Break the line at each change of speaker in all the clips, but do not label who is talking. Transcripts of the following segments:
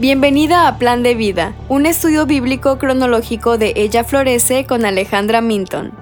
Bienvenida a Plan de Vida, un estudio bíblico cronológico de Ella Florece con Alejandra Minton.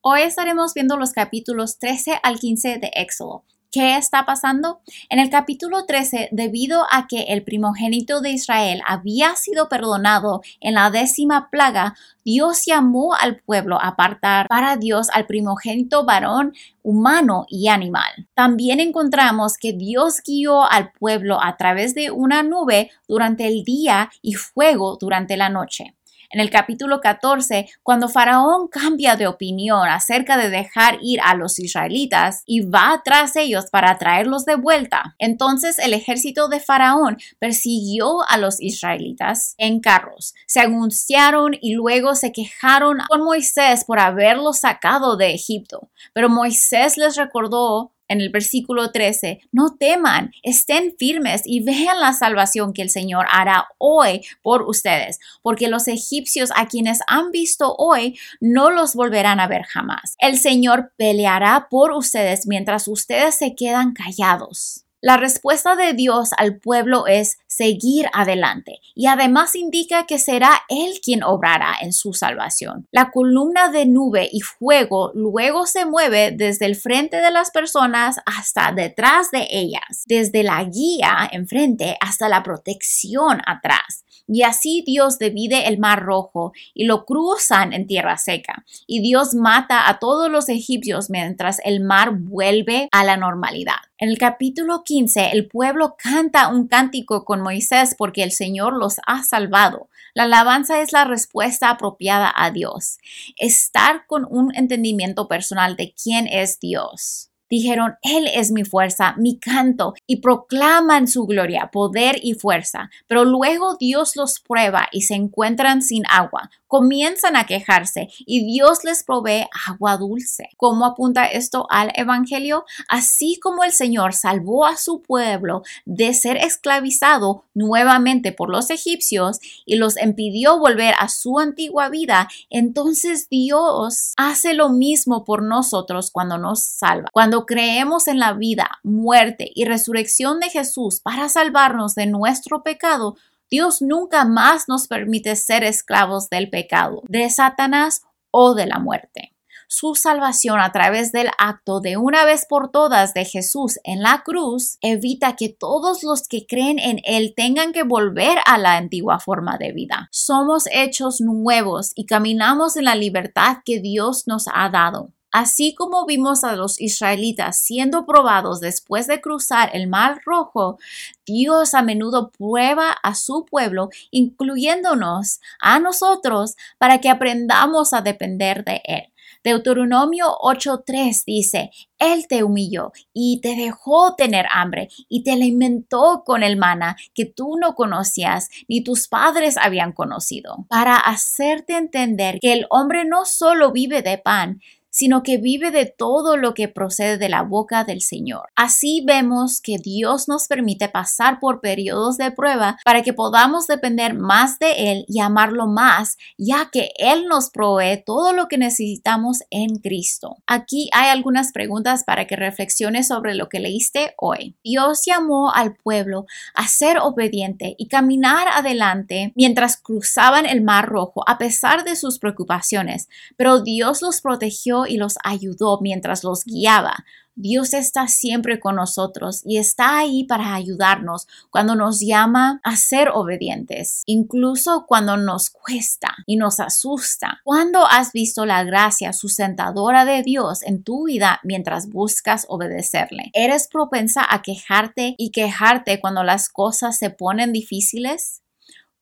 Hoy estaremos viendo los capítulos 13 al 15 de Éxodo. ¿Qué está pasando? En el capítulo 13, debido a que el primogénito de Israel había sido perdonado en la décima plaga, Dios llamó al pueblo a apartar para Dios al primogénito varón humano y animal. También encontramos que Dios guió al pueblo a través de una nube durante el día y fuego durante la noche en el capítulo 14, cuando Faraón cambia de opinión acerca de dejar ir a los israelitas y va tras ellos para traerlos de vuelta. Entonces el ejército de Faraón persiguió a los israelitas en carros, se anunciaron y luego se quejaron con Moisés por haberlos sacado de Egipto. Pero Moisés les recordó en el versículo 13, no teman, estén firmes y vean la salvación que el Señor hará hoy por ustedes, porque los egipcios a quienes han visto hoy no los volverán a ver jamás. El Señor peleará por ustedes mientras ustedes se quedan callados. La respuesta de Dios al pueblo es seguir adelante y además indica que será Él quien obrará en su salvación. La columna de nube y fuego luego se mueve desde el frente de las personas hasta detrás de ellas, desde la guía enfrente hasta la protección atrás. Y así Dios divide el mar rojo y lo cruzan en tierra seca. Y Dios mata a todos los egipcios mientras el mar vuelve a la normalidad. En el capítulo 15, el pueblo canta un cántico con Moisés porque el Señor los ha salvado. La alabanza es la respuesta apropiada a Dios. Estar con un entendimiento personal de quién es Dios. Dijeron, Él es mi fuerza, mi canto, y proclaman su gloria, poder y fuerza. Pero luego Dios los prueba y se encuentran sin agua. Comienzan a quejarse y Dios les provee agua dulce. ¿Cómo apunta esto al Evangelio? Así como el Señor salvó a su pueblo de ser esclavizado nuevamente por los egipcios y los impidió volver a su antigua vida, entonces Dios hace lo mismo por nosotros cuando nos salva. Cuando creemos en la vida, muerte y resurrección de Jesús para salvarnos de nuestro pecado, Dios nunca más nos permite ser esclavos del pecado, de Satanás o de la muerte. Su salvación a través del acto de una vez por todas de Jesús en la cruz evita que todos los que creen en Él tengan que volver a la antigua forma de vida. Somos hechos nuevos y caminamos en la libertad que Dios nos ha dado. Así como vimos a los israelitas siendo probados después de cruzar el mar rojo, Dios a menudo prueba a su pueblo, incluyéndonos a nosotros, para que aprendamos a depender de Él. Deuteronomio 8:3 dice, Él te humilló y te dejó tener hambre y te alimentó con el mana que tú no conocías ni tus padres habían conocido, para hacerte entender que el hombre no solo vive de pan, sino que vive de todo lo que procede de la boca del Señor. Así vemos que Dios nos permite pasar por periodos de prueba para que podamos depender más de Él y amarlo más, ya que Él nos provee todo lo que necesitamos en Cristo. Aquí hay algunas preguntas para que reflexiones sobre lo que leíste hoy. Dios llamó al pueblo a ser obediente y caminar adelante mientras cruzaban el mar rojo a pesar de sus preocupaciones, pero Dios los protegió y los ayudó mientras los guiaba. Dios está siempre con nosotros y está ahí para ayudarnos cuando nos llama a ser obedientes, incluso cuando nos cuesta y nos asusta. ¿Cuándo has visto la gracia sustentadora de Dios en tu vida mientras buscas obedecerle? ¿Eres propensa a quejarte y quejarte cuando las cosas se ponen difíciles?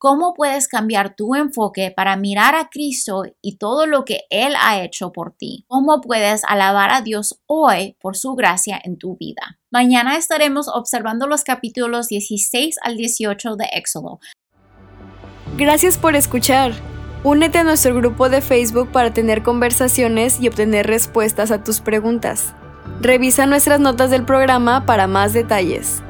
¿Cómo puedes cambiar tu enfoque para mirar a Cristo y todo lo que Él ha hecho por ti? ¿Cómo puedes alabar a Dios hoy por su gracia en tu vida? Mañana estaremos observando los capítulos 16 al 18 de Éxodo.
Gracias por escuchar. Únete a nuestro grupo de Facebook para tener conversaciones y obtener respuestas a tus preguntas. Revisa nuestras notas del programa para más detalles.